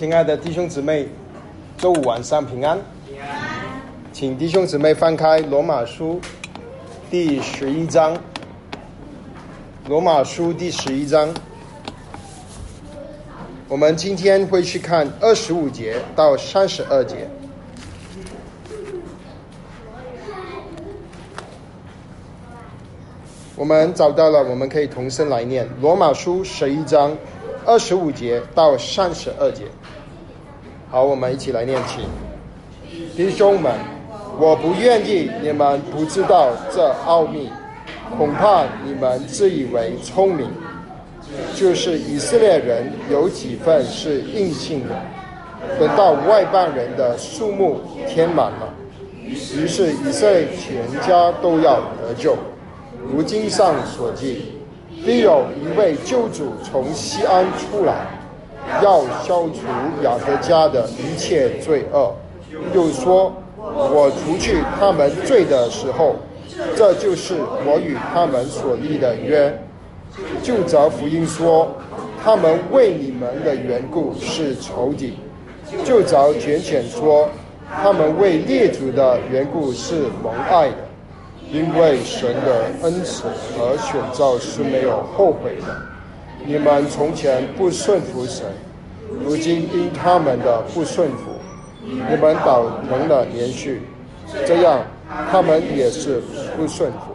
亲爱的弟兄姊妹，周五晚上平安。请弟兄姊妹翻开罗马书第十一章。罗马书第十一章，我们今天会去看二十五节到三十二节。我们找到了，我们可以同声来念罗马书十一章二十五节到三十二节。好，我们一起来念起，弟兄们，我不愿意你们不知道这奥秘，恐怕你们自以为聪明，就是以色列人有几份是硬性的，等到外邦人的数目填满了，于是以色列全家都要得救。如经上所记，必有一位救主从西安出来，要消除雅各家的一切罪恶。又说，我除去他们罪的时候，这就是我与他们所立的约。就着福音说，他们为你们的缘故是仇敌；就着简简说，他们为列祖的缘故是蒙爱的。因为神的恩慈和选召是没有后悔的。你们从前不顺服神，如今因他们的不顺服，你们倒成了连续。这样，他们也是不顺服，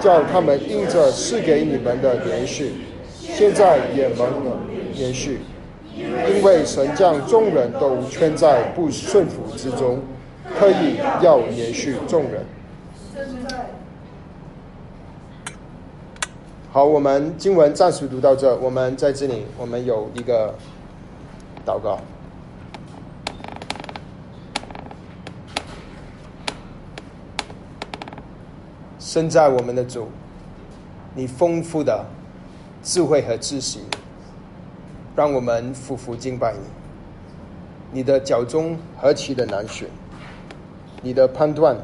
叫他们因着赐给你们的连续，现在也蒙了连续。因为神将众人都圈在不顺服之中，特意要连续众人。好，我们经文暂时读到这。我们在这里，我们有一个祷告。身在我们的主，你丰富的智慧和知识，让我们夫妇敬拜你。你的脚中何其的难选，你的判断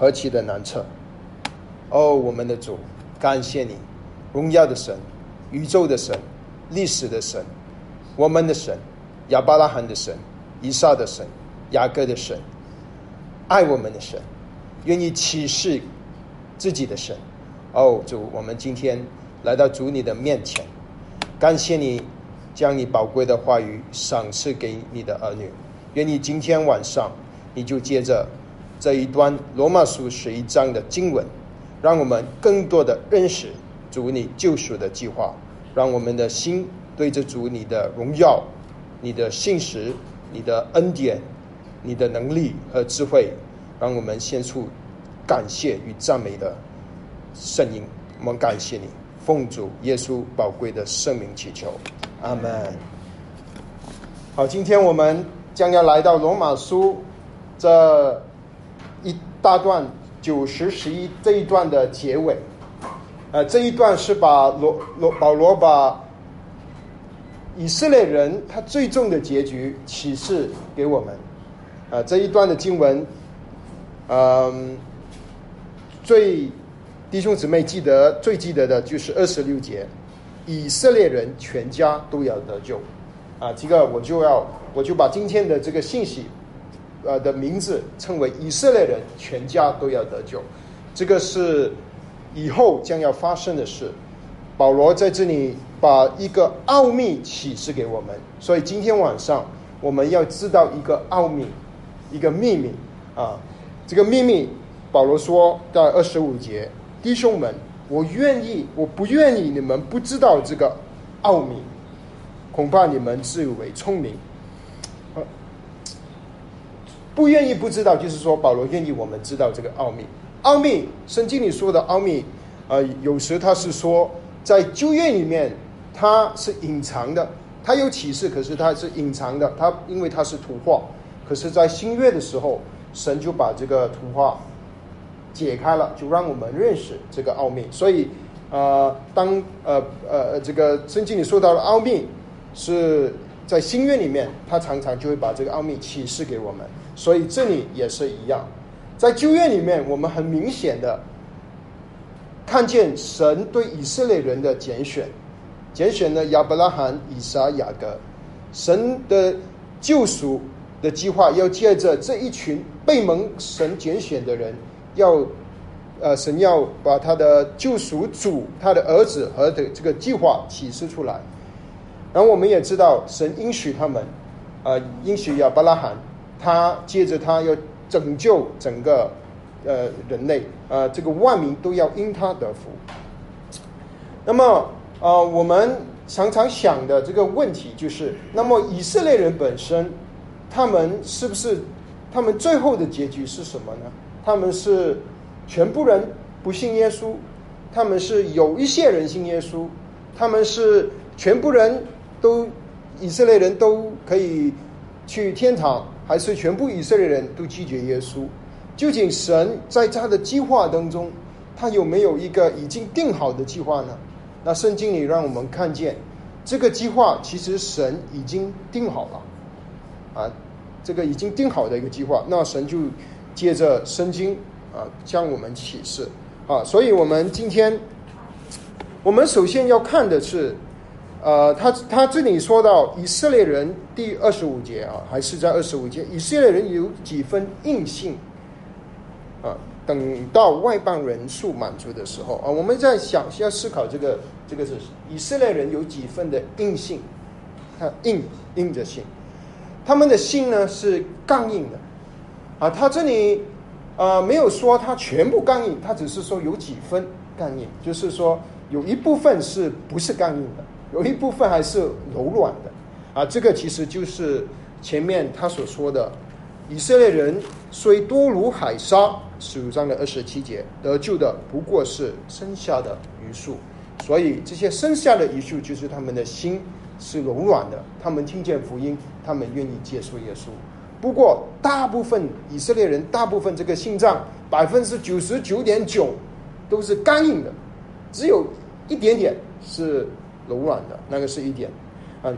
何其的难测。哦，我们的主，感谢你。荣耀的神，宇宙的神，历史的神，我们的神，亚伯拉罕的神，以撒的神，雅各的神，爱我们的神，愿意启示自己的神。哦，主，我们今天来到主你的面前，感谢你将你宝贵的话语赏赐给你的儿女。愿你今天晚上，你就接着这一段罗马书十一章的经文，让我们更多的认识。主你救赎的计划，让我们的心对着主你的荣耀、你的信实、你的恩典、你的能力和智慧，让我们献出感谢与赞美的声音。我们感谢你，奉主耶稣宝贵的圣名祈求，阿门。好，今天我们将要来到罗马书这一大段九十十一这一段的结尾。呃，这一段是把罗罗保罗把以色列人他最终的结局启示给我们。啊，这一段的经文，嗯，最弟兄姊妹记得最记得的就是二十六节，以色列人全家都要得救。啊，这个我就要我就把今天的这个信息，呃的名字称为以色列人全家都要得救。这个是。以后将要发生的事，保罗在这里把一个奥秘启示给我们。所以今天晚上我们要知道一个奥秘，一个秘密啊！这个秘密，保罗说在二十五节：“弟兄们，我愿意，我不愿意你们不知道这个奥秘，恐怕你们自以为聪明。”不愿意不知道，就是说保罗愿意我们知道这个奥秘。奥秘，圣经里说的奥秘，呃，有时他是说在旧约里面它是隐藏的，它有启示，可是它是隐藏的，它因为它是图画，可是，在新约的时候，神就把这个图画解开了，就让我们认识这个奥秘。所以，呃，当呃呃这个圣经里说到的奥秘是在新约里面，他常常就会把这个奥秘启示给我们。所以这里也是一样。在旧约里面，我们很明显的看见神对以色列人的拣选，拣选了亚伯拉罕、以撒、雅各。神的救赎的计划要借着这一群被蒙神拣选的人，要呃神要把他的救赎主、他的儿子和的这个计划启示出来。然后我们也知道，神应许他们，呃，应许亚伯拉罕，他借着他要拯救整个呃人类，呃，这个万民都要因他得福。那么，呃，我们常常想的这个问题就是，那么以色列人本身，他们是不是他们最后的结局是什么呢？他们是全部人不信耶稣，他们是有一些人信耶稣，他们是全部人。都以色列人都可以去天堂，还是全部以色列人都拒绝耶稣？究竟神在他的计划当中，他有没有一个已经定好的计划呢？那圣经里让我们看见，这个计划其实神已经定好了，啊，这个已经定好的一个计划。那神就借着圣经啊，向我们启示啊。所以我们今天，我们首先要看的是。呃，他他这里说到以色列人第二十五节啊，还是在二十五节，以色列人有几分硬性啊？等到外邦人数满足的时候啊，我们在想要思考这个这个是以色列人有几分的硬性，他硬硬着性，他们的心呢是刚硬的啊。他这里啊没有说他全部刚硬，他只是说有几分刚硬，就是说有一部分是不是刚硬的。有一部分还是柔软的，啊，这个其实就是前面他所说的，以色列人虽多如海沙，十五章的二十七节得救的不过是剩下的余数，所以这些剩下的余数就是他们的心是柔软的，他们听见福音，他们愿意接受耶稣。不过大部分以色列人，大部分这个心脏百分之九十九点九都是刚硬的，只有一点点是。柔软的那个是一点，啊，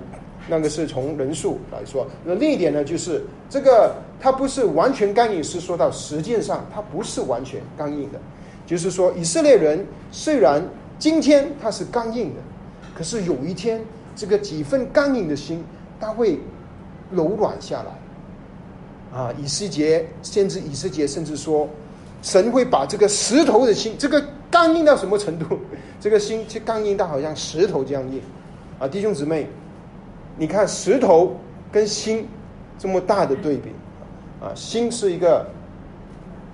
那个是从人数来说。那另一点呢，就是这个它不是完全刚硬，是说到实践上它不是完全刚硬的。就是说，以色列人虽然今天他是刚硬的，可是有一天这个几分刚硬的心，他会柔软下来。啊，以斯节先知以斯节甚至说，神会把这个石头的心，这个。刚硬到什么程度？这个心就刚硬到好像石头这样硬啊！弟兄姊妹，你看石头跟心这么大的对比啊！心是一个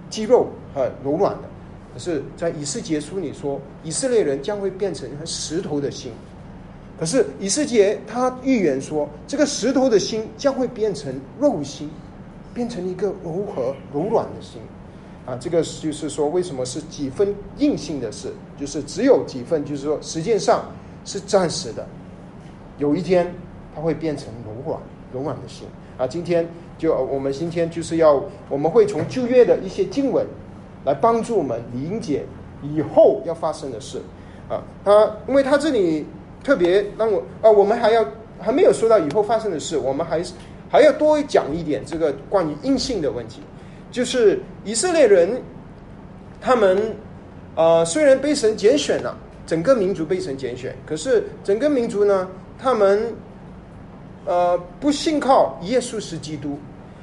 肌肉很柔软的，可是，在以斯结书里说，以色列人将会变成石头的心。可是以斯结他预言说，这个石头的心将会变成肉心，变成一个柔和柔软的心。啊，这个就是说，为什么是几分硬性的事？就是只有几分，就是说，实际上是暂时的。有一天，它会变成柔软、柔软的心。啊，今天就我们今天就是要，我们会从旧约的一些经文来帮助我们理解以后要发生的事。啊，他因为他这里特别让我啊，我们还要还没有说到以后发生的事，我们还是还要多讲一点这个关于硬性的问题。就是以色列人，他们呃虽然被神拣选了，整个民族被神拣选，可是整个民族呢，他们呃不信靠耶稣是基督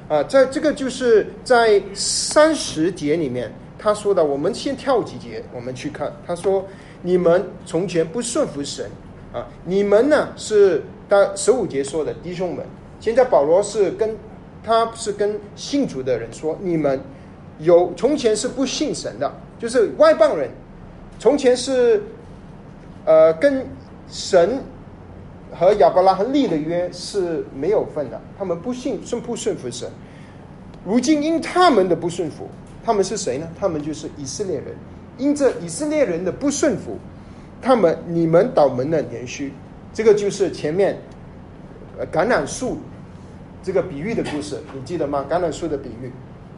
啊，在这个就是在三十节里面他说的，我们先跳几节，我们去看，他说你们从前不顺服神啊，你们呢是到十五节说的弟兄们，现在保罗是跟。他是跟信主的人说：“你们有从前是不信神的，就是外邦人，从前是呃跟神和亚伯拉罕立的约是没有份的，他们不信顺不顺服神。如今因他们的不顺服，他们是谁呢？他们就是以色列人。因这以色列人的不顺服，他们你们倒门的连续，这个就是前面橄榄树。”这个比喻的故事，你记得吗？橄榄树的比喻，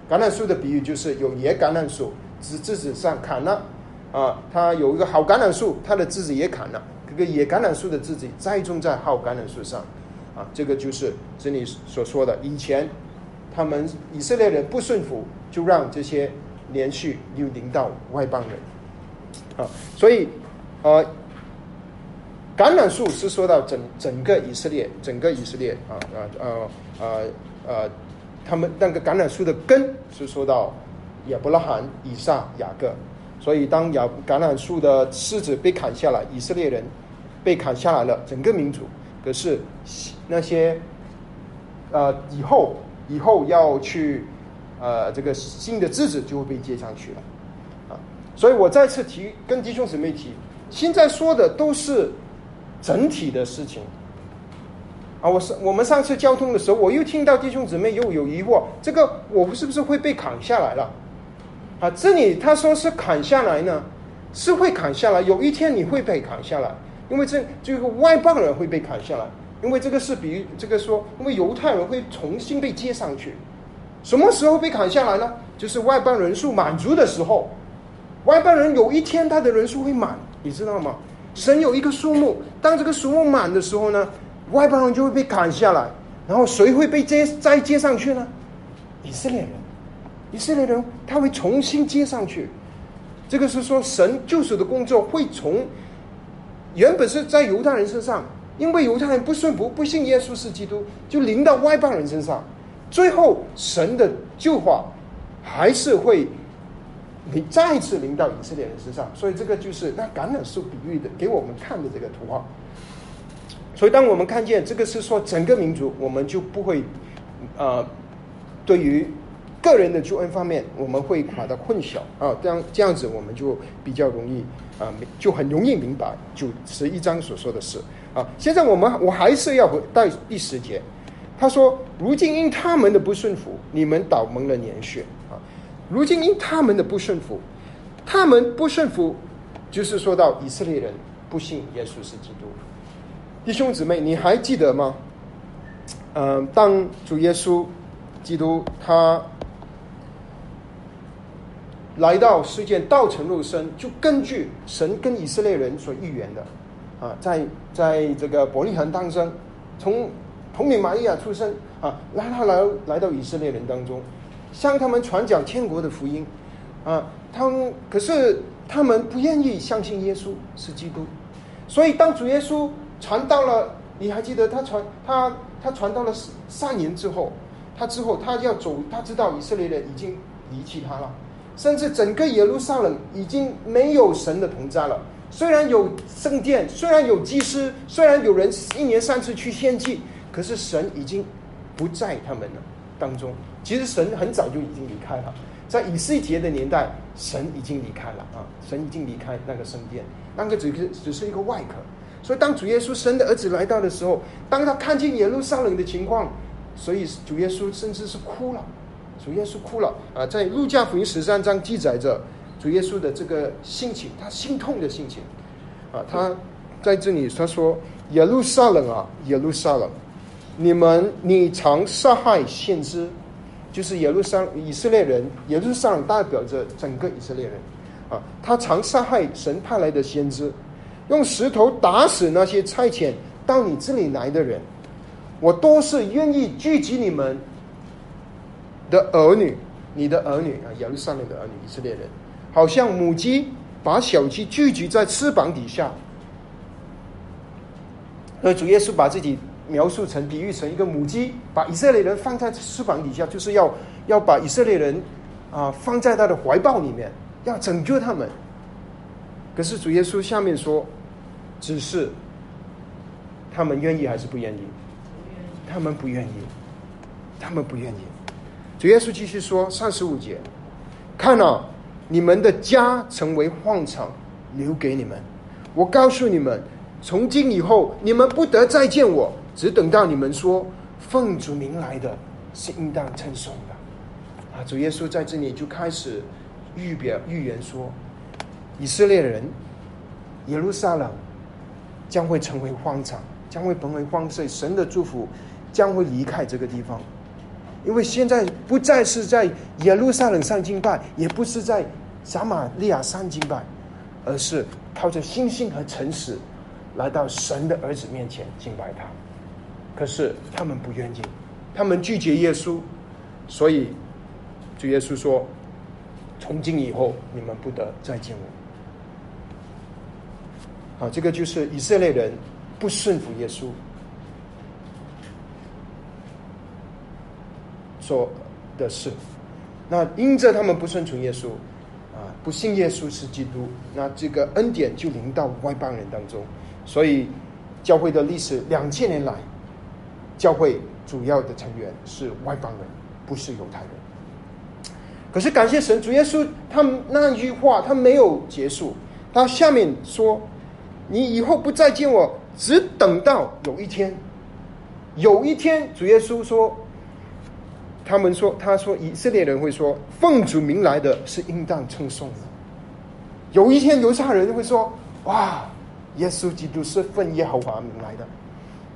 橄榄树的比喻就是有野橄榄树，枝枝子上砍了，啊，它有一个好橄榄树，它的枝子也砍了，这个野橄榄树的枝子栽种在好橄榄树上，啊，这个就是这里所说的，以前他们以色列人不顺服，就让这些连续又领到外邦人，啊，所以，呃，橄榄树是说到整整个以色列，整个以色列啊啊啊啊啊，他们那个橄榄树的根是说到亚伯拉罕、以撒、雅各，所以当亚橄榄树的枝子被砍下来，以色列人被砍下来了，整个民族。可是那些呃以后以后要去呃这个新的枝子就会被接上去了啊，所以我再次提跟弟兄姊妹提，现在说的都是。整体的事情啊，我是我们上次交通的时候，我又听到弟兄姊妹又有疑惑，这个我是不是会被砍下来了？啊，这里他说是砍下来呢，是会砍下来，有一天你会被砍下来，因为这这个外邦人会被砍下来，因为这个是比这个说，因为犹太人会重新被接上去，什么时候被砍下来呢？就是外邦人数满足的时候，外邦人有一天他的人数会满，你知道吗？神有一个数目，当这个数目满的时候呢，外邦人就会被砍下来，然后谁会被接再接上去呢？以色列人，以色列人他会重新接上去。这个是说神救赎的工作会从原本是在犹太人身上，因为犹太人不顺服、不信耶稣是基督，就临到外邦人身上，最后神的救化还是会。你再次临到以色列人身上，所以这个就是那橄榄树比喻的给我们看的这个图画。所以当我们看见这个是说整个民族，我们就不会呃对于个人的救恩方面，我们会把它混淆啊，这样这样子我们就比较容易啊，就很容易明白九十一章所说的事啊。现在我们我还是要回到第十节，他说：“如今因他们的不顺服，你们倒蒙了年血。”如今因他们的不顺服，他们不顺服，就是说到以色列人不信耶稣是基督。弟兄姊妹，你还记得吗？嗯，当主耶稣基督他来到世界，道成肉身，就根据神跟以色列人所预言的啊，在在这个伯利恒诞生，从童女玛利亚出生啊，来到来来到以色列人当中。向他们传讲天国的福音，啊，他们可是他们不愿意相信耶稣是基督，所以当主耶稣传到了，你还记得他传他他传到了三年之后，他之后他要走，他知道以色列人已经离弃他了，甚至整个耶路撒冷已经没有神的同在了。虽然有圣殿，虽然有祭司，虽然有人一年三次去献祭，可是神已经不在他们了当中。其实神很早就已经离开了，在以斯节的年代，神已经离开了啊，神已经离开那个圣殿，那个只是只是一个外壳。所以当主耶稣生的儿子来到的时候，当他看见耶路撒冷的情况，所以主耶稣甚至是哭了，主耶稣哭了啊，在路加福音十三章记载着主耶稣的这个心情，他心痛的心情啊，他在这里他说耶路撒冷啊，耶路撒冷，你们你常杀害先知。就是耶路撒冷以色列人，耶路撒冷代表着整个以色列人，啊，他常杀害神派来的先知，用石头打死那些差遣到你这里来的人，我都是愿意聚集你们的儿女，你的儿女啊，耶路撒冷的儿女，以色列人，好像母鸡把小鸡聚集在翅膀底下，而主耶稣把自己。描述成、比喻成一个母鸡，把以色列人放在翅膀底下，就是要要把以色列人啊放在他的怀抱里面，要拯救他们。可是主耶稣下面说，只是他们愿意还是不愿意？他们不愿意，他们不愿意。主耶稣继续说，三十五节，看啊，你们的家成为荒场，留给你们。我告诉你们，从今以后，你们不得再见我。只等到你们说奉主名来的是应当称颂的啊！主耶稣在这里就开始预表预言说，以色列人耶路撒冷将会成为荒场，将会成为荒废，神的祝福将会离开这个地方，因为现在不再是在耶路撒冷上敬拜，也不是在撒玛利亚上敬拜，而是靠着信心和诚实来到神的儿子面前敬拜他。可是他们不愿意，他们拒绝耶稣，所以主耶稣说：“从今以后，你们不得再见我。”啊，这个就是以色列人不顺服耶稣做的事。那因着他们不顺从耶稣，啊，不信耶稣是基督，那这个恩典就临到外邦人当中。所以教会的历史两千年来，教会主要的成员是外邦人，不是犹太人。可是感谢神，主耶稣他那句话他没有结束，他下面说：“你以后不再见我，只等到有一天，有一天，主耶稣说，他们说，他说以色列人会说，奉主名来的是应当称颂的。有一天，犹太人会说：哇，耶稣基督是奉耶和华名来的，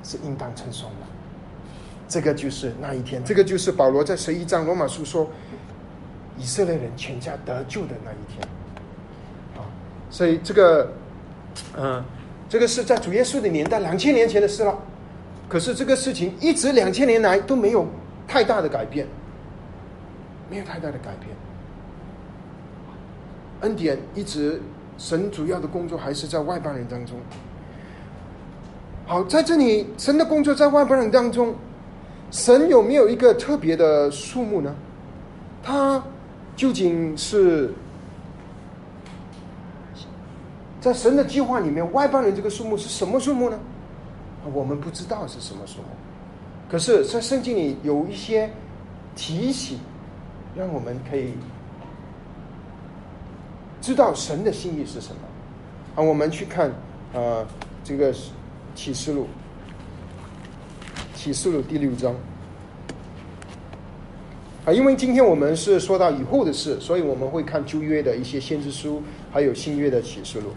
是应当称颂的。这个就是那一天，这个就是保罗在十一章罗马书说。”以色列人全家得救的那一天，啊，所以这个，嗯，这个是在主耶稣的年代两千年前的事了。可是这个事情一直两千年来都没有太大的改变，没有太大的改变。恩典一直神主要的工作还是在外邦人当中。好，在这里神的工作在外邦人当中，神有没有一个特别的数目呢？他。究竟是在神的计划里面，外邦人这个数目是什么数目呢？我们不知道是什么数目。可是，在圣经里有一些提醒，让我们可以知道神的心意是什么。啊，我们去看啊，这个启示录，启示录第六章。啊，因为今天我们是说到以后的事，所以我们会看旧约的一些先知书，还有新约的启示录。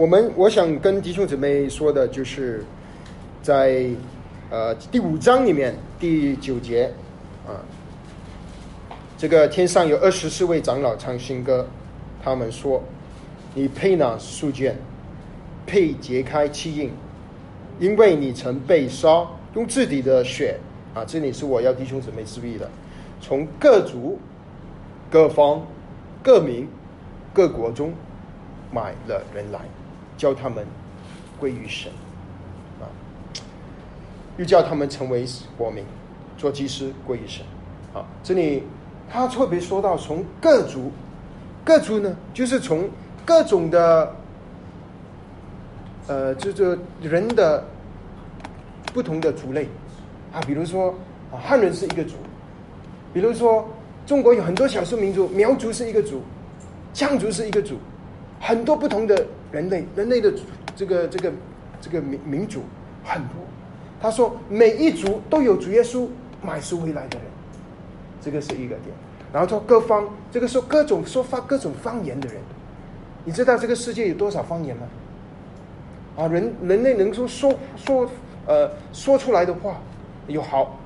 我们我想跟弟兄姊妹说的就是在。呃，第五章里面第九节，啊，这个天上有二十四位长老唱新歌，他们说：“你配拿书卷，配揭开七印，因为你曾被杀，用自己的血啊，这里是我要弟兄姊妹注意的，从各族、各方、各民、各国中买了人来，叫他们归于神。”啊又叫他们成为国民，做祭司归于神。啊，这里他特别说到从各族，各族呢，就是从各种的，呃，这这人的不同的族类啊，比如说啊，汉人是一个族，比如说中国有很多少数民族，苗族是一个族，羌族是一个族，很多不同的人类，人类的这个这个这个民民族很多。他说：“每一族都有主耶稣买赎回来的人，这个是一个点。然后说各方，这个说各种说发各种方言的人，你知道这个世界有多少方言吗？啊，人人类能说说说呃说出来的话有好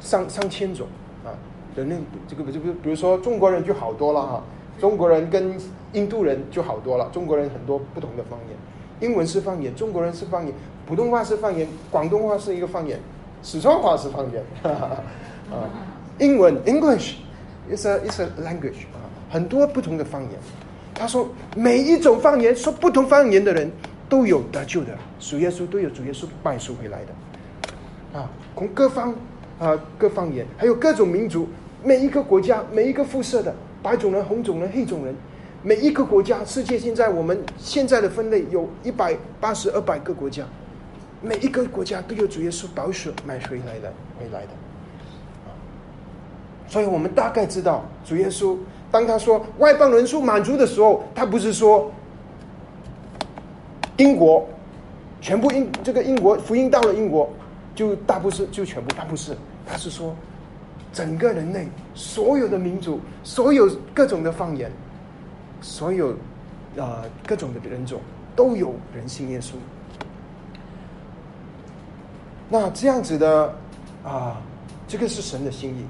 上上千种啊。人类这个不就比比如说中国人就好多了哈，中国人跟印度人就好多了。中国人很多不同的方言，英文是方言，中国人是方言。”普通话是方言，广东话是一个方言，四川话是方言，啊，英文 English is a is a language 啊，很多不同的方言。他说每一种方言说不同方言的人都有得救的，主耶稣都有主耶稣拜赎回来的，啊，从各方啊各方言，还有各种民族，每一个国家每一个肤色的白种人、红种人、黑种人，每一个国家，世界现在我们现在的分类有一百八十二百个国家。每一个国家都有主耶稣保守买回来的回来的，所以我们大概知道主耶稣当他说外邦人数满足的时候，他不是说英国全部英这个英国福音到了英国就大不是就全部，他不是，他是说整个人类所有的民族，所有各种的方言，所有啊各种的人种都有人信耶稣。那这样子的啊，这个是神的心意。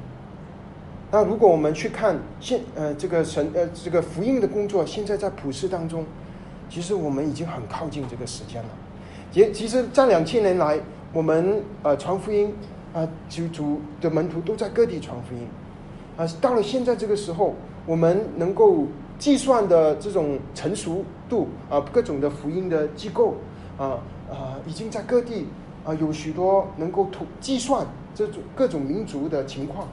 那如果我们去看现呃这个神呃这个福音的工作，现在在普世当中，其实我们已经很靠近这个时间了。也其实，在两千年来，我们呃传福音啊，基督的门徒都在各地传福音啊。到了现在这个时候，我们能够计算的这种成熟度啊，各种的福音的机构啊啊，已经在各地啊有许多能够图计算这种各种民族的情况。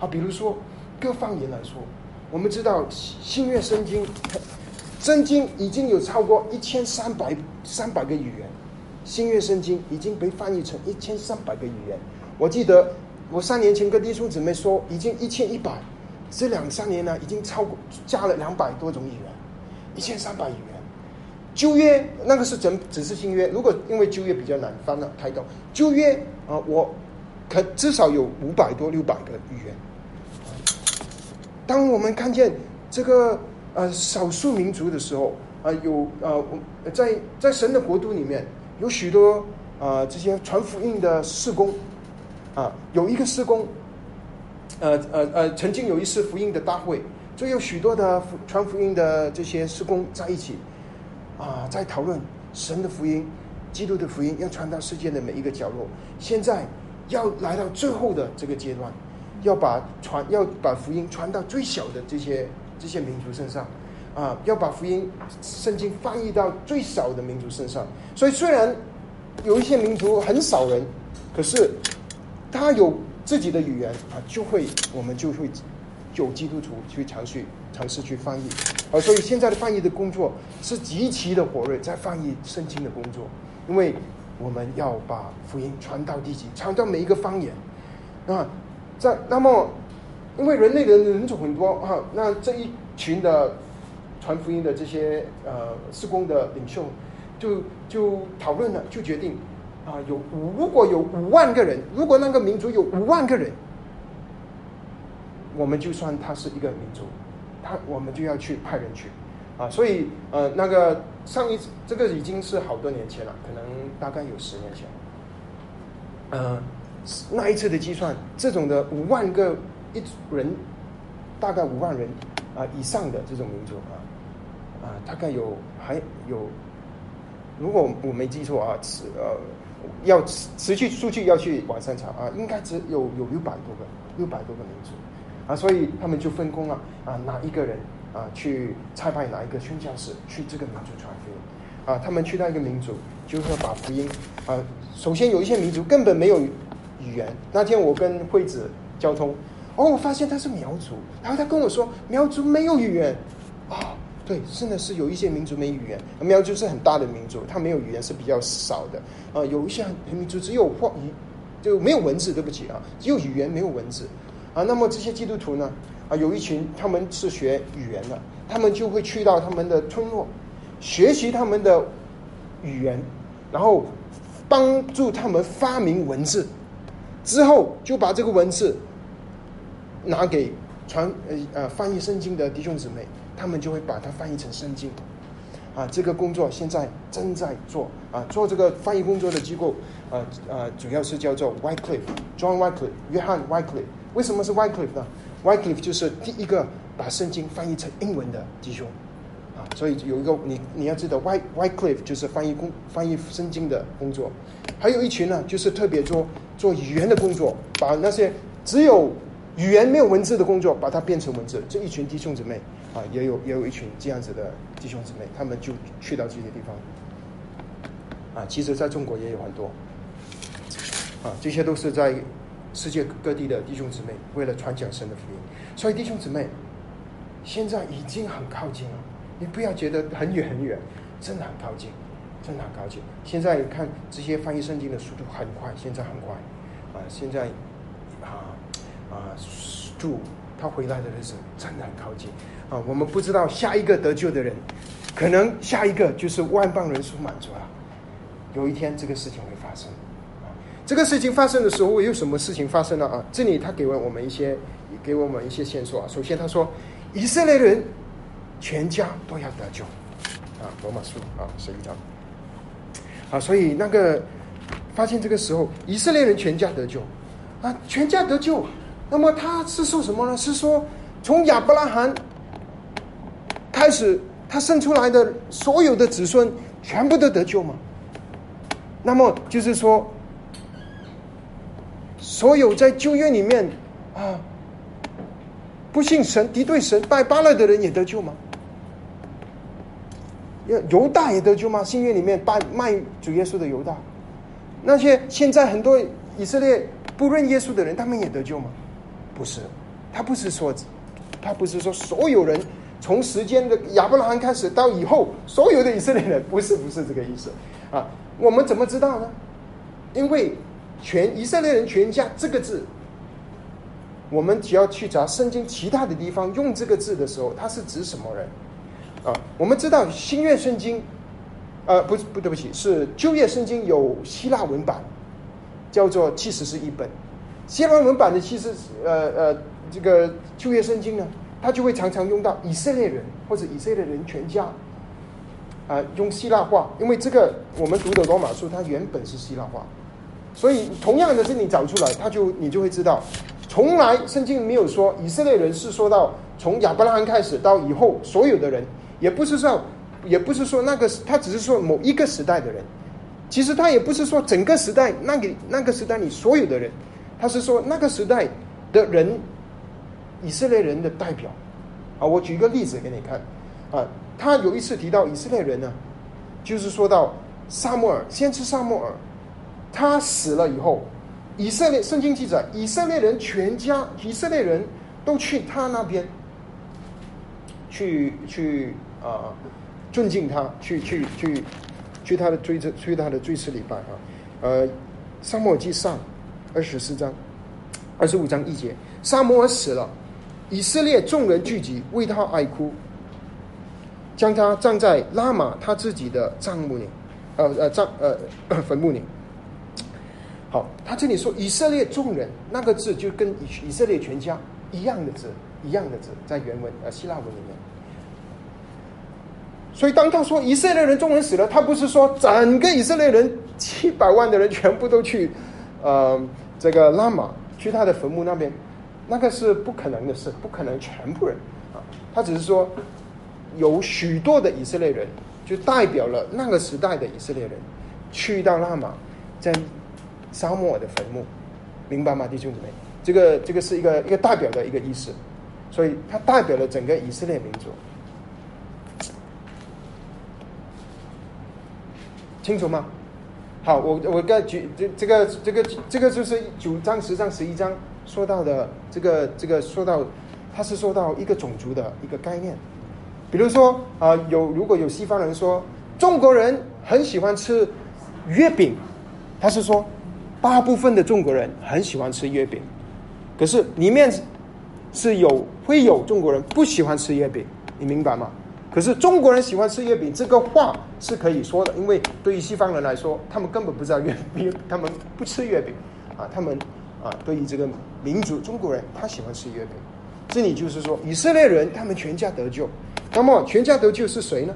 啊，比如说各方言来说，我们知道新月圣经，圣经已经有超过一千三百三百个语言，新月圣经已经被翻译成一千三百个语言。我记得我三年前跟弟兄姊妹说，已经一千一百，这两三年呢，已经超过加了两百多种语言，一千三百语言。旧约那个是整只是新约，如果因为旧约比较难翻了太多，旧约啊，我可至少有五百多六百个语言。当我们看见这个呃少数民族的时候，啊有呃在在神的国度里面有许多啊这些传福音的事工，啊有一个事工，呃呃呃曾经有一次福音的大会，就有许多的传福音的这些事工在一起，啊在讨论神的福音、基督的福音要传到世界的每一个角落。现在要来到最后的这个阶段。要把传要把福音传到最小的这些这些民族身上，啊，要把福音圣经翻译到最少的民族身上。所以虽然有一些民族很少人，可是他有自己的语言啊，就会我们就会有基督徒去尝试尝试去翻译。啊，所以现在的翻译的工作是极其的火热，在翻译圣经的工作，因为我们要把福音传到地极，传到每一个方言啊。在那么，因为人类的人种很多啊，那这一群的传福音的这些呃施工的领袖，就就讨论了，就决定啊，有如果有五万个人，如果那个民族有五万个人，我们就算他是一个民族，他我们就要去派人去啊，所以呃那个上一次这个已经是好多年前了，可能大概有十年前，嗯。那一次的计算，这种的五万个一人，大概五万人啊以上的这种民族啊啊，大概有还有，如果我没记错啊，持呃要持持续数据要去网上查啊，应该只有有六百多个六百多个民族啊，所以他们就分工了啊，哪一个人啊去差派哪一个宣教士去这个民族传福音啊，他们去到一个民族，就是要把福音啊，首先有一些民族根本没有。语言那天我跟惠子交通，哦，我发现他是苗族，然后他跟我说苗族没有语言，啊，对，真的是有一些民族没语言，苗族是很大的民族，他没有语言是比较少的，啊，有一些民族只有话语就没有文字，对不起啊，只有语言没有文字，啊，那么这些基督徒呢，啊，有一群他们是学语言的，他们就会去到他们的村落，学习他们的语言，然后帮助他们发明文字。之后就把这个文字拿给传呃呃翻译圣经的弟兄姊妹，他们就会把它翻译成圣经。啊，这个工作现在正在做啊，做这个翻译工作的机构啊啊，主要是叫做 Wycliffe，John Wycliffe，约翰 Wycliffe。为什么是 Wycliffe 呢？Wycliffe 就是第一个把圣经翻译成英文的弟兄。啊，所以有一个你你要知道，Y Wycliffe 就是翻译工翻译圣经的工作。还有一群呢，就是特别做做语言的工作，把那些只有语言没有文字的工作，把它变成文字。这一群弟兄姊妹啊，也有也有一群这样子的弟兄姊妹，他们就去到这些地方。啊，其实在中国也有很多。啊，这些都是在世界各地的弟兄姊妹，为了传讲神的福音。所以弟兄姊妹，现在已经很靠近了，你不要觉得很远很远，真的很靠近。真的很靠近。现在看这些翻译圣经的速度很快，现在很快，啊，现在啊啊，祝他回来的日子真的很靠近，啊，我们不知道下一个得救的人，可能下一个就是万邦人数满足了，有一天这个事情会发生，这个事情发生的时候有什么事情发生了啊？这里他给了我们一些，给我们一些线索啊。首先他说，以色列人全家都要得救，啊，罗马书啊十一章。啊，所以那个发现这个时候，以色列人全家得救，啊，全家得救，那么他是说什么呢？是说从亚伯拉罕开始，他生出来的所有的子孙全部都得救吗？那么就是说，所有在旧约里面啊，不信神、敌对神、拜巴勒的人也得救吗？犹大也得救吗？新约里面拜卖主耶稣的犹大，那些现在很多以色列不认耶稣的人，他们也得救吗？不是，他不是说，他不是说所有人从时间的亚伯拉罕开始到以后所有的以色列人，不是不是这个意思啊。我们怎么知道呢？因为全以色列人全家这个字，我们只要去查圣经其他的地方用这个字的时候，它是指什么人？啊，我们知道新约圣经，呃，不不对不起，是旧约圣经有希腊文版，叫做其实是一本希腊文版的，其实呃呃这个旧约圣经呢，他就会常常用到以色列人或者以色列人全家，啊，用希腊话，因为这个我们读的罗马书它原本是希腊话，所以同样的是你找出来，他就你就会知道，从来圣经没有说以色列人是说到从亚伯拉罕开始到以后所有的人。也不是说，也不是说那个，他只是说某一个时代的人。其实他也不是说整个时代那个那个时代里所有的人，他是说那个时代的人，以色列人的代表。啊，我举一个例子给你看。啊，他有一次提到以色列人呢，就是说到萨摩尔，先知萨摩尔，他死了以后，以色列圣经记载，以色列人全家，以色列人都去他那边，去去。啊，尊敬他，去去去，去他的追次，去他的追思礼拜啊。呃，沙漠记上二十四章，二十五章一节，沙摩尔死了，以色列众人聚集为他哀哭，将他葬在拉玛他自己的葬墓里，呃呃葬呃坟墓里。好，他这里说以色列众人那个字就跟以以色列全家一样的字，一样的字，在原文呃希腊文里面。所以，当他说以色列人众人死了，他不是说整个以色列人七百万的人全部都去，呃，这个拉玛去他的坟墓那边，那个是不可能的事，不可能全部人啊。他只是说有许多的以色列人，就代表了那个时代的以色列人去到拉玛，在沙漠的坟墓，明白吗，弟兄姊妹？这个这个是一个一个代表的一个意思，所以它代表了整个以色列民族。清楚吗？好，我我该举这这个这个这个就是九章十章十一章说到的这个这个说到，他是说到一个种族的一个概念。比如说啊，有如果有西方人说中国人很喜欢吃月饼，他是说大部分的中国人很喜欢吃月饼，可是里面是有会有中国人不喜欢吃月饼，你明白吗？可是中国人喜欢吃月饼，这个话是可以说的，因为对于西方人来说，他们根本不知道月饼，他们不吃月饼，啊，他们啊，对于这个民族中国人，他喜欢吃月饼。这里就是说，以色列人他们全家得救，那么全家得救是谁呢？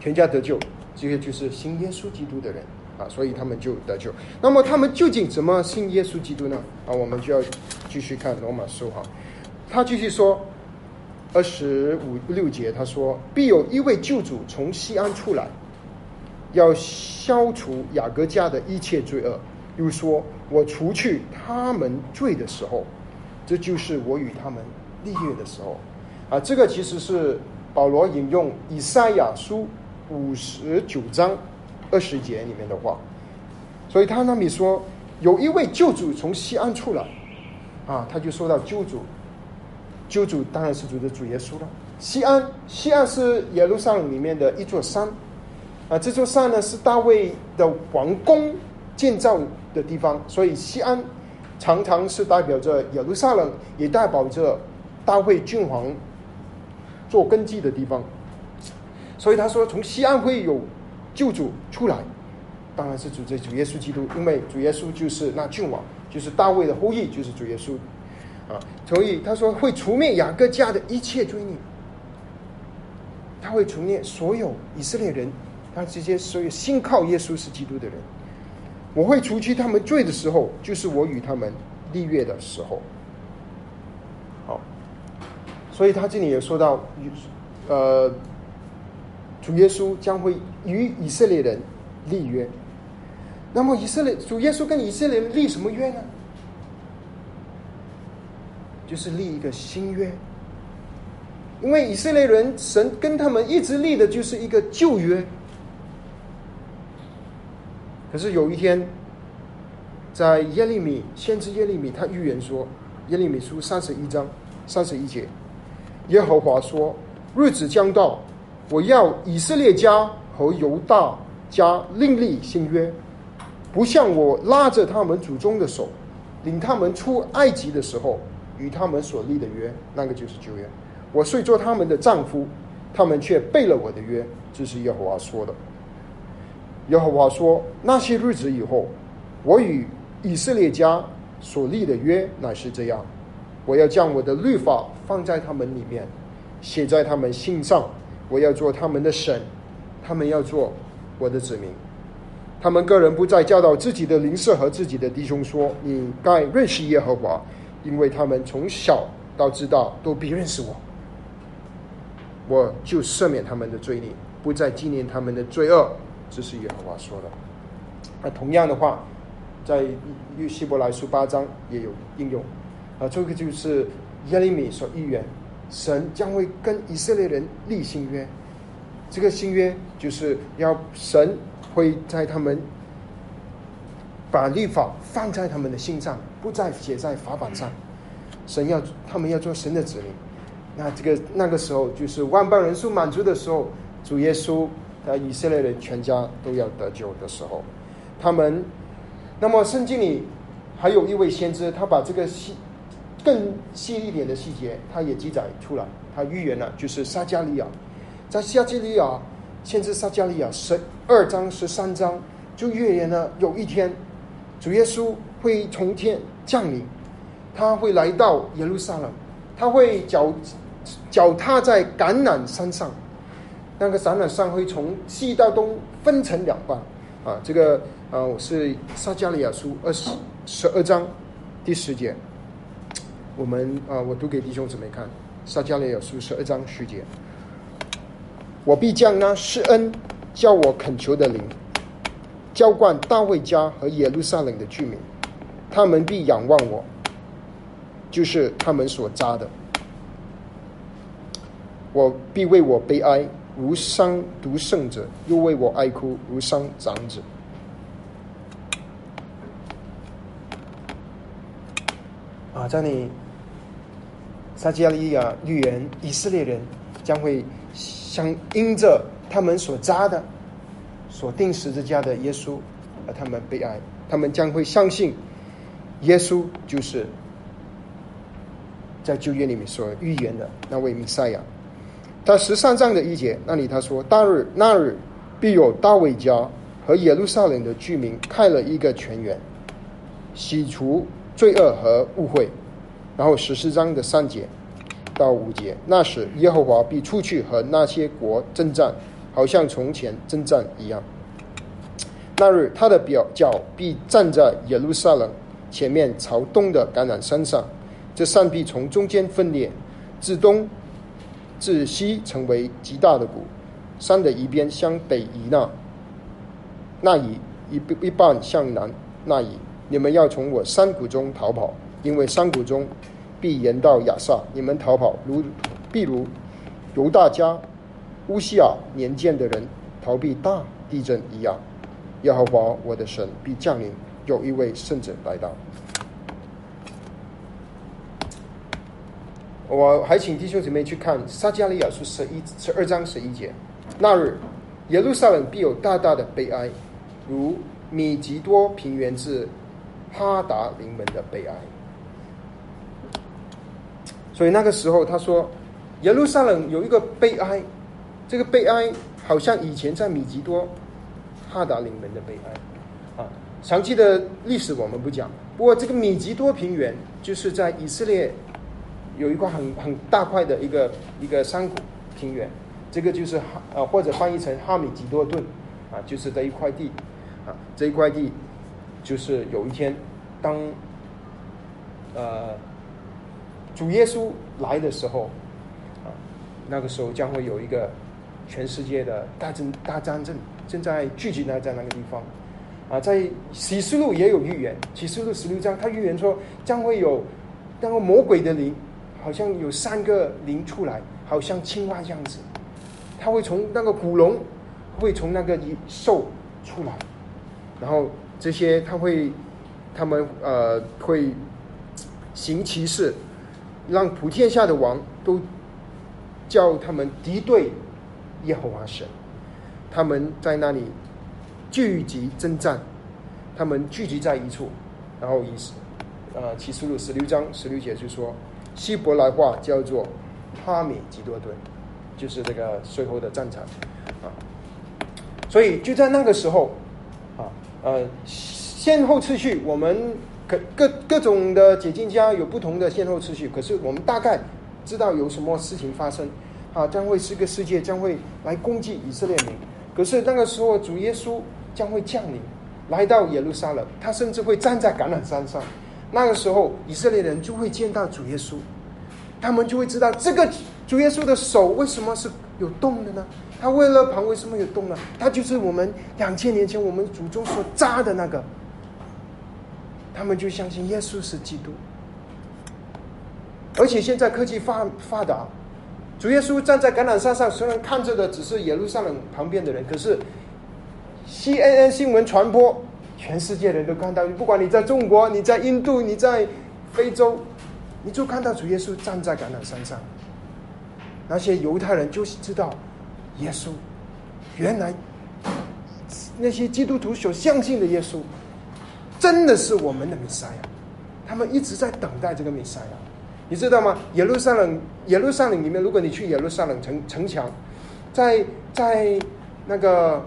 全家得救，这个就是信耶稣基督的人啊，所以他们就得救。那么他们究竟怎么信耶稣基督呢？啊，我们就要继续看罗马书哈，他继续说。二十五六节，他说：“必有一位救主从西安出来，要消除雅各家的一切罪恶。又说：我除去他们罪的时候，这就是我与他们立约的时候。”啊，这个其实是保罗引用以赛亚书五十九章二十节里面的话，所以他那里说有一位救主从西安出来，啊，他就说到救主。救主当然是主的主耶稣了。西安，西安是耶路撒冷里面的一座山，啊，这座山呢是大卫的王宫建造的地方，所以西安常常是代表着耶路撒冷，也代表着大卫君王做根基的地方。所以他说，从西安会有救主出来，当然是主这主耶稣基督，因为主耶稣就是那君王，就是大卫的后裔，就是主耶稣。啊，所以他说会除灭雅各家的一切罪孽，他会除灭所有以色列人，他这些所有信靠耶稣是基督的人，我会除去他们罪的时候，就是我与他们立约的时候。好所以他这里也说到，呃，主耶稣将会与以色列人立约。那么以色列主耶稣跟以色列人立什么约呢？就是立一个新约。因为以色列人神跟他们一直立的就是一个旧约。可是有一天，在耶利米先知耶利米他预言说，耶利米书三十一章三十一节，耶和华说：日子将到，我要以色列家和犹大家另立新约，不像我拉着他们祖宗的手，领他们出埃及的时候与他们所立的约，那个就是旧约。我虽做他们的丈夫，他们却背了我的约，这是耶和华说的。耶和华说：“那些日子以后，我与以色列家所立的约乃是这样：我要将我的律法放在他们里面，写在他们心上。我要做他们的神，他们要做我的子民。他们个人不再教导自己的邻舍和自己的弟兄说：‘你该认识耶和华，因为他们从小到知道都必认识我。’我就赦免他们的罪孽，不再纪念他们的罪恶。”这是耶和华说的。那同样的话，在约希伯来书八章也有应用。啊，这个就是耶利米所预言，神将会跟以色列人立新约。这个新约就是要神会在他们把律法放在他们的心上，不再写在法版上。神要他们要做神的子民。那这个那个时候就是万邦人数满足的时候，主耶稣。那以色列人全家都要得救的时候，他们，那么圣经里还有一位先知，他把这个细更细一点的细节，他也记载出来。他预言了，就是撒加利亚，在撒加利亚，先知撒加利亚十二章十三章就预言了，有一天主耶稣会从天降临，他会来到耶路撒冷，他会脚脚踏在橄榄山上。那个橄榄山会从西到东分成两半，啊，这个啊，我是撒加利亚书二十十二章第十节，我们啊，我读给弟兄姊妹看，撒加利亚书十二章十节，我必将那施恩叫我恳求的灵，浇灌大卫家和耶路撒冷的居民，他们必仰望我，就是他们所扎的，我必为我悲哀。无伤独胜者，又为我哀哭；无伤长者。啊，在你撒迦利亚预言，以色列人将会相因着他们所扎的、所定十字架的耶稣，而他们悲哀。他们将会相信耶稣就是在旧约里面所预言的那位弥赛亚。他十三章的一节，那里他说：“大日那日，必有大卫家和耶路撒冷的居民开了一个泉源，洗除罪恶和误会。”然后十四章的三节到五节，那时耶和华必出去和那些国征战，好像从前征战一样。那日他的表脚必站在耶路撒冷前面朝东的橄榄山上，这山必从中间分裂，自东。自西成为极大的谷，山的一边向北移那，那以一一半向南那以。你们要从我山谷中逃跑，因为山谷中必延到亚萨。你们逃跑如，譬如犹大家乌西亚年见的人逃避大地震一样。耶和华我的神必降临，有一位圣者来到。我还请弟兄姊妹去看撒加利亚书十一十二章十一节。那日，耶路撒冷必有大大的悲哀，如米吉多平原至哈达临门的悲哀。所以那个时候，他说耶路撒冷有一个悲哀，这个悲哀好像以前在米吉多哈达临门的悲哀。啊，详细的历史我们不讲。不过这个米吉多平原就是在以色列。有一块很很大块的一个一个山谷平原，这个就是哈呃或者翻译成哈米吉多顿，啊，就是这一块地，啊，这一块地就是有一天当呃主耶稣来的时候，啊那个时候将会有一个全世界的大战大战争正在聚集在在那个地方。啊，在启示录也有预言，启示录十六章，他预言说将会有那个魔鬼的灵，好像有三个灵出来，好像青蛙这样子，他会从那个古龙，会从那个兽出来，然后这些他会，他们呃会行其事，让普天下的王都叫他们敌对耶和华神，他们在那里。聚集征战，他们聚集在一处，然后以呃启示录十六章十六节就说，希伯来话叫做哈米吉多顿，就是这个最后的战场啊。所以就在那个时候啊，呃，先后次序，我们各各各种的解经家有不同的先后次序，可是我们大概知道有什么事情发生啊，将会是个世界将会来攻击以色列民，可是那个时候主耶稣。将会降临，来到耶路撒冷，他甚至会站在橄榄山上。那个时候，以色列人就会见到主耶稣，他们就会知道这个主耶稣的手为什么是有动的呢？他为了旁为什么有动呢？他就是我们两千年前我们祖宗所扎的那个。他们就相信耶稣是基督，而且现在科技发发达，主耶稣站在橄榄山上，虽然看着的只是耶路撒冷旁边的人，可是。C N N 新闻传播，全世界人都看到。不管你在中国，你在印度，你在非洲，你就看到主耶稣站在橄榄山上。那些犹太人就是知道，耶稣原来那些基督徒所相信的耶稣，真的是我们的弥赛亚。他们一直在等待这个弥赛亚，你知道吗？耶路撒冷，耶路撒冷里面，如果你去耶路撒冷城城墙，在在那个。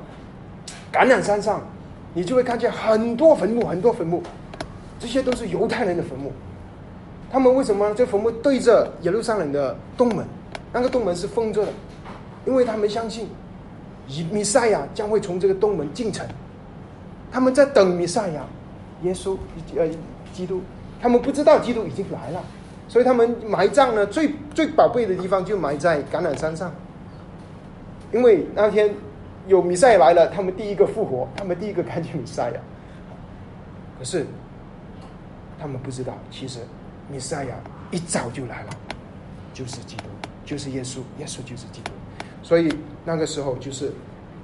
橄榄山上，你就会看见很多坟墓，很多坟墓，这些都是犹太人的坟墓。他们为什么这坟墓对着耶路撒冷的东门？那个东门是封着的，因为他们相信以弥赛亚将会从这个东门进城。他们在等弥赛亚，耶稣呃基督，他们不知道基督已经来了，所以他们埋葬呢最最宝贝的地方就埋在橄榄山上，因为那天。有弥赛亚来了，他们第一个复活，他们第一个看见弥赛亚。可是他们不知道，其实弥赛亚一早就来了，就是基督，就是耶稣，耶稣就是基督。所以那个时候，就是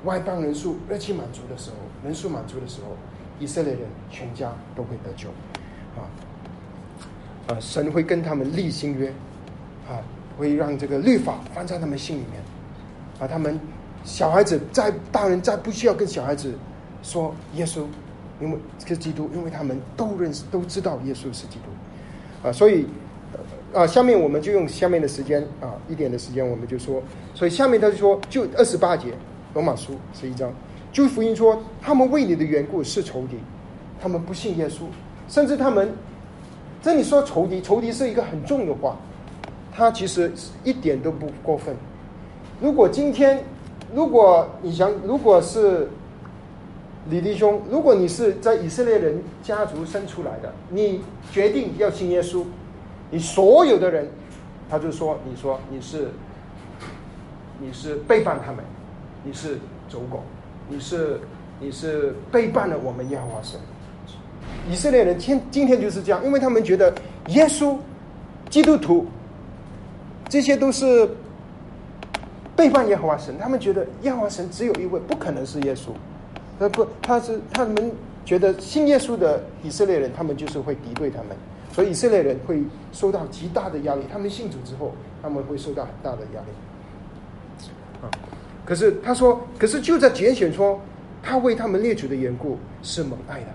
外邦人数热气满足的时候，人数满足的时候，以色列人全家都会得救。啊啊，神会跟他们立新约，啊，会让这个律法放在他们心里面，啊，他们。小孩子再大人再不需要跟小孩子说耶稣，因为是基督，因为他们都认识都知道耶稣是基督，啊，所以啊，下面我们就用下面的时间啊一点的时间，我们就说，所以下面他就说，就二十八节罗马书十一章，就福音说，他们为你的缘故是仇敌，他们不信耶稣，甚至他们这里说仇敌，仇敌是一个很重的话，他其实一点都不过分，如果今天。如果你想，如果是李弟兄，如果你是在以色列人家族生出来的，你决定要信耶稣，你所有的人，他就说，你说你是你是背叛他们，你是走狗，你是你是背叛了我们耶和华神。以色列人今今天就是这样，因为他们觉得耶稣、基督徒这些都是。背叛耶和华神，他们觉得耶和华神只有一位，不可能是耶稣。呃，不，他是他们觉得信耶稣的以色列人，他们就是会敌对他们，所以以色列人会受到极大的压力。他们信主之后，他们会受到很大的压力。啊，可是他说，可是就在拣选说，他为他们列举的缘故是蒙爱的。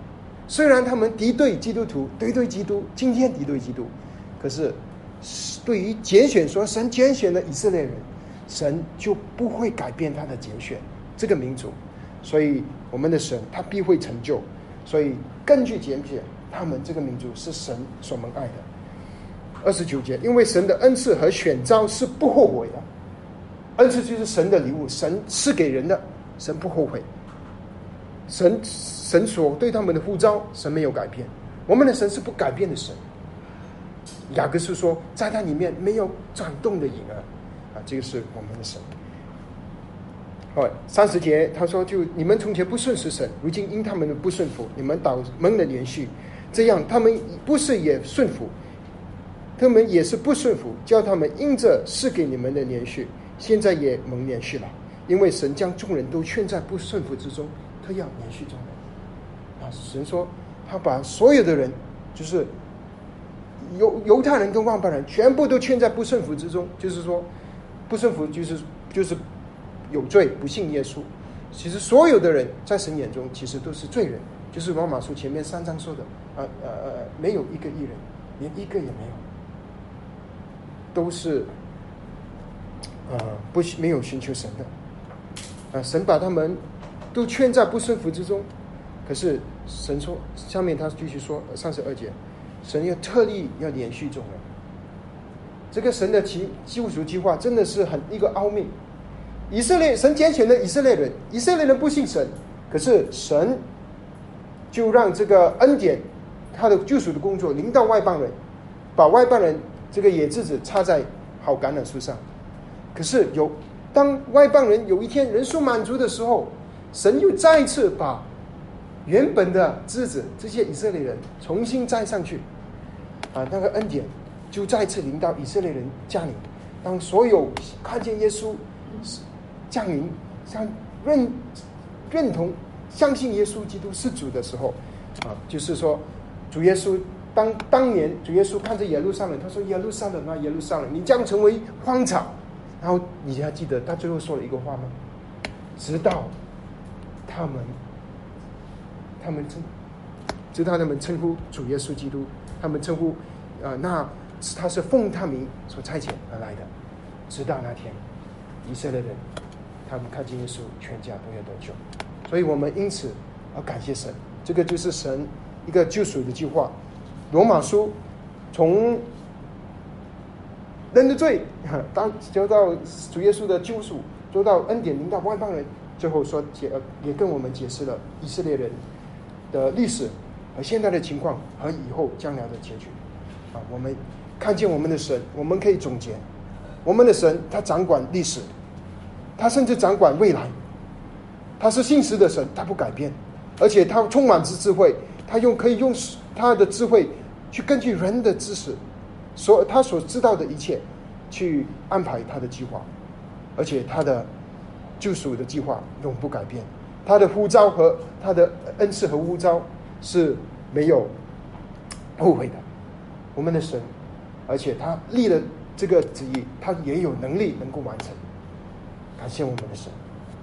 虽然他们敌对基督徒，敌对基督，今天敌对基督，可是对于拣选说，神拣选了以色列人。神就不会改变他的拣选这个民族，所以我们的神他必会成就。所以根据拣选，他们这个民族是神所蒙爱的。二十九节，因为神的恩赐和选召是不后悔的，恩赐就是神的礼物，神赐给人的，神不后悔。神神所对他们的呼召，神没有改变。我们的神是不改变的神。雅各是说，在他里面没有转动的影儿。啊，这个是我们的神。好，三十节他说：“就你们从前不顺服神，如今因他们的不顺服，你们倒蒙了连续。这样，他们不是也顺服，他们也是不顺服，叫他们因着是给你们的连续，现在也蒙连续了。因为神将众人都劝在不顺服之中，他要连续众人。啊，神说他把所有的人，就是犹犹太人跟万般人，全部都劝在不顺服之中，就是说不顺服，就是就是。”有罪，不信耶稣。其实所有的人在神眼中，其实都是罪人。就是罗马书前面三章说的，呃呃呃，没有一个艺人，连一个也没有，都是呃不没有寻求神的。啊，神把他们都圈在不顺服之中。可是神说，下面他继续说三十二节，神要特例要连续众人。这个神的其救赎计划真的是很一个奥秘。以色列神拣选的以色列人，以色列人不信神，可是神就让这个恩典，他的救赎的工作临到外邦人，把外邦人这个野枝子插在好橄榄树上。可是有当外邦人有一天人数满足的时候，神又再次把原本的枝子这些以色列人重新栽上去，啊，那个恩典就再次临到以色列人家里。当所有看见耶稣。降临，相认认同、相信耶稣基督是主的时候，啊，就是说，主耶稣当当年主耶稣看着耶路撒冷，他说：“耶路撒冷啊，耶路撒冷，你将成为荒场。”然后你还记得他最后说了一个话吗？直到他们，他们称，直到他们称呼主耶稣基督，他们称呼，啊，那是他是奉他名所差遣而来的，直到那天，以色列人。他们看见耶稣，全家都要得救，所以我们因此而感谢神。这个就是神一个救赎的计划。罗马书从人的罪，当交到主耶稣的救赎，做到恩典临到外邦人，最后说解也跟我们解释了以色列人的历史和现在的情况和以后将来的结局。啊，我们看见我们的神，我们可以总结，我们的神他掌管历史。他甚至掌管未来，他是信实的神，他不改变，而且他充满着智慧，他用可以用他的智慧去根据人的知识，所他所知道的一切，去安排他的计划，而且他的救赎的计划永不改变，他的呼召和他的恩赐和呼召是没有后悔的，我们的神，而且他立了这个旨意，他也有能力能够完成。感谢我们的神，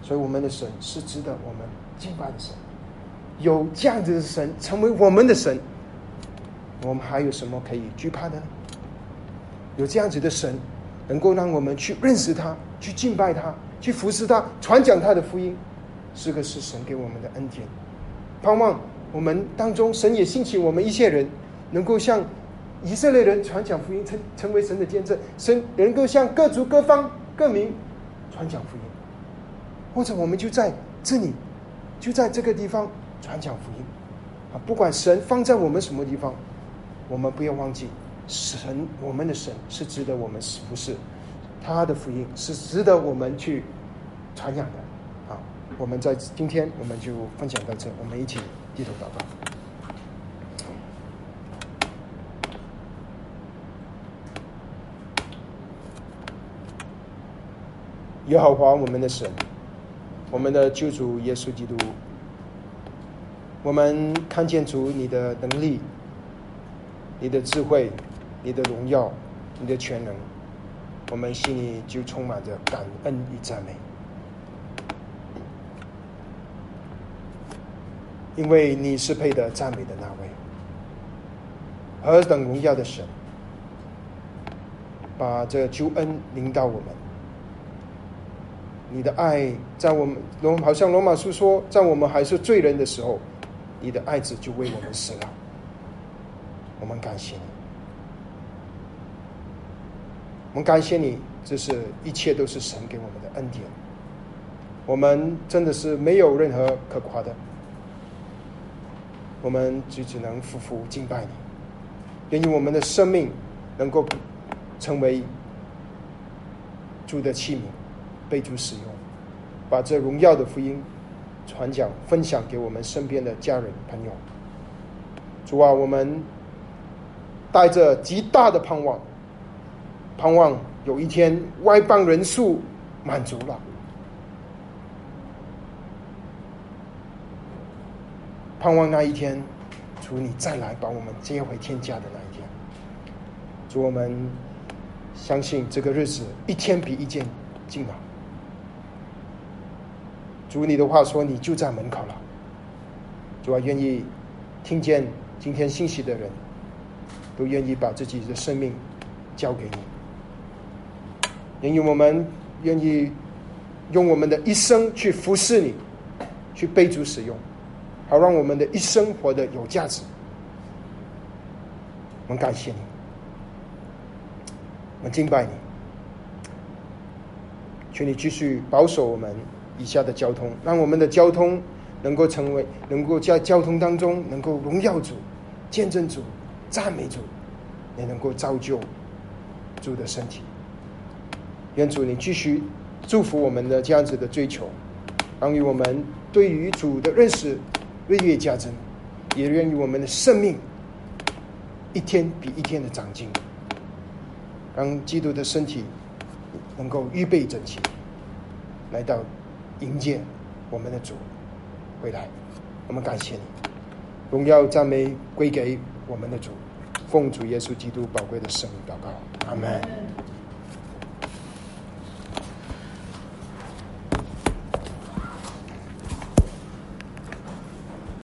所以我们的神是值得我们敬拜的神。有这样子的神成为我们的神，我们还有什么可以惧怕的呢？有这样子的神，能够让我们去认识他，去敬拜他，去服侍他，传讲他的福音，这个是神给我们的恩典。盼望我们当中，神也兴起我们一些人，能够像以色列人传讲福音，成成为神的见证。神能够向各族各方各民。传讲福音，或者我们就在这里，就在这个地方传讲福音啊！不管神放在我们什么地方，我们不要忘记，神我们的神是值得我们服侍，他的福音是值得我们去传讲的啊！我们在今天我们就分享到这，我们一起低头祷告。耶和华我们的神，我们的救主耶稣基督，我们看见主你的能力、你的智慧、你的荣耀、你的全能，我们心里就充满着感恩与赞美，因为你是配得赞美的那位，何等荣耀的神，把这救恩领到我们。你的爱在我们罗，好像罗马书说，在我们还是罪人的时候，你的爱子就为我们死了。我们感谢你，我们感谢你，这是一切都是神给我们的恩典。我们真的是没有任何可夸的，我们就只能夫妇敬拜你，愿意我们的生命能够成为主的器皿，被主使用，把这荣耀的福音传讲、分享给我们身边的家人朋友。主啊，我们带着极大的盼望，盼望有一天外邦人数满足了。盼望那一天，主你再来把我们接回天家的那一天。主我们相信这个日子一天比一天近了。主你的话说你就在门口了。主啊，愿意听见今天信息的人，都愿意把自己的生命交给你。愿意我们愿意用我们的一生去服侍你，去被主使用。好，让我们的一生活得有价值。我们感谢你，我们敬拜你，求你继续保守我们以下的交通，让我们的交通能够成为，能够在交通当中能够荣耀主、见证主、赞美主，也能够造就主的身体。愿主你继续祝福我们的这样子的追求，让于我们对于主的认识。日月加增，也愿意我们的生命一天比一天的长进，让基督的身体能够预备整齐，来到迎接我们的主回来。我们感谢你，荣耀赞美归给我们的主，奉主耶稣基督宝贵的圣名祷告，阿门。